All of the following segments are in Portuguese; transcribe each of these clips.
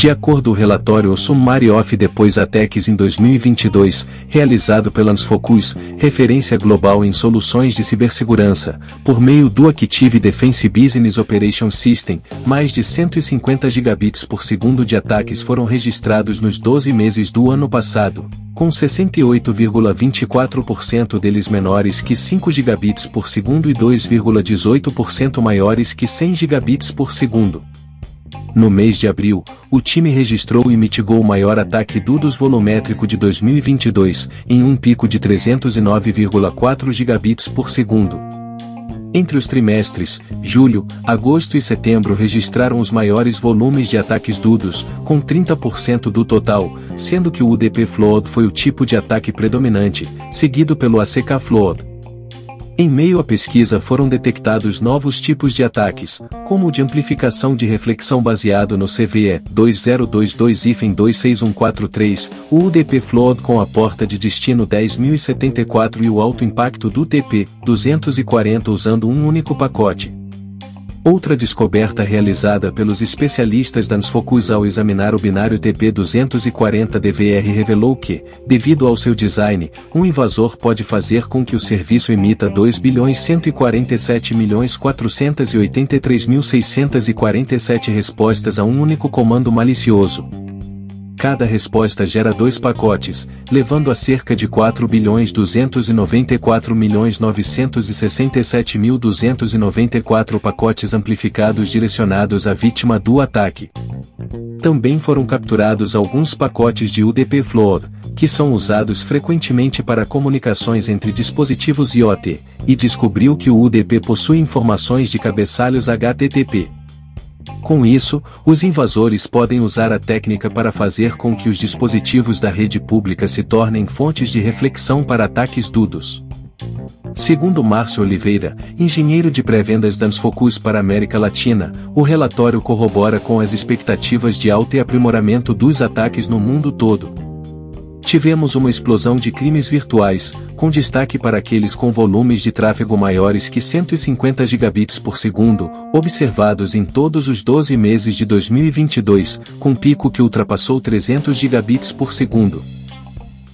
De acordo com o relatório Summary of Depois Attacks em 2022, realizado pela Ansfocus, referência global em soluções de cibersegurança, por meio do Active Defense Business Operation System, mais de 150 gigabits por segundo de ataques foram registrados nos 12 meses do ano passado, com 68,24% deles menores que 5 gigabits por segundo e 2,18% maiores que 100 gigabits por segundo. No mês de abril, o time registrou e mitigou o maior ataque DDoS volumétrico de 2022, em um pico de 309,4 gigabits por segundo. Entre os trimestres, julho, agosto e setembro registraram os maiores volumes de ataques DDoS, com 30% do total, sendo que o UDP Flood foi o tipo de ataque predominante, seguido pelo ACK Flood. Em meio à pesquisa foram detectados novos tipos de ataques, como o de amplificação de reflexão baseado no CVE 2022-26143, o UDP Flood com a porta de destino 10074 e o alto impacto do TP 240 usando um único pacote. Outra descoberta realizada pelos especialistas da Ansfocus ao examinar o binário TP240-DVR revelou que, devido ao seu design, um invasor pode fazer com que o serviço emita 2.147.483.647 respostas a um único comando malicioso, cada resposta gera dois pacotes, levando a cerca de 4 bilhões 294 milhões 967 mil 294 pacotes amplificados direcionados à vítima do ataque. Também foram capturados alguns pacotes de UDP Floor, que são usados frequentemente para comunicações entre dispositivos IoT, e descobriu que o UDP possui informações de cabeçalhos HTTP. Com isso, os invasores podem usar a técnica para fazer com que os dispositivos da rede pública se tornem fontes de reflexão para ataques dudos. Segundo Márcio Oliveira, engenheiro de pré-vendas da Ansfocus para a América Latina, o relatório corrobora com as expectativas de alto e aprimoramento dos ataques no mundo todo, tivemos uma explosão de crimes virtuais, com destaque para aqueles com volumes de tráfego maiores que 150 gigabits por segundo, observados em todos os 12 meses de 2022, com pico que ultrapassou 300 gigabits por segundo.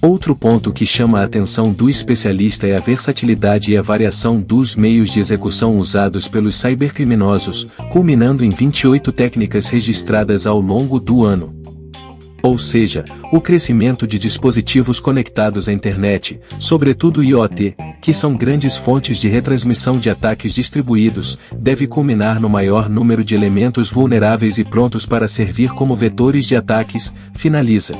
Outro ponto que chama a atenção do especialista é a versatilidade e a variação dos meios de execução usados pelos cybercriminosos, culminando em 28 técnicas registradas ao longo do ano ou seja, o crescimento de dispositivos conectados à internet, sobretudo IoT, que são grandes fontes de retransmissão de ataques distribuídos, deve culminar no maior número de elementos vulneráveis e prontos para servir como vetores de ataques, finaliza.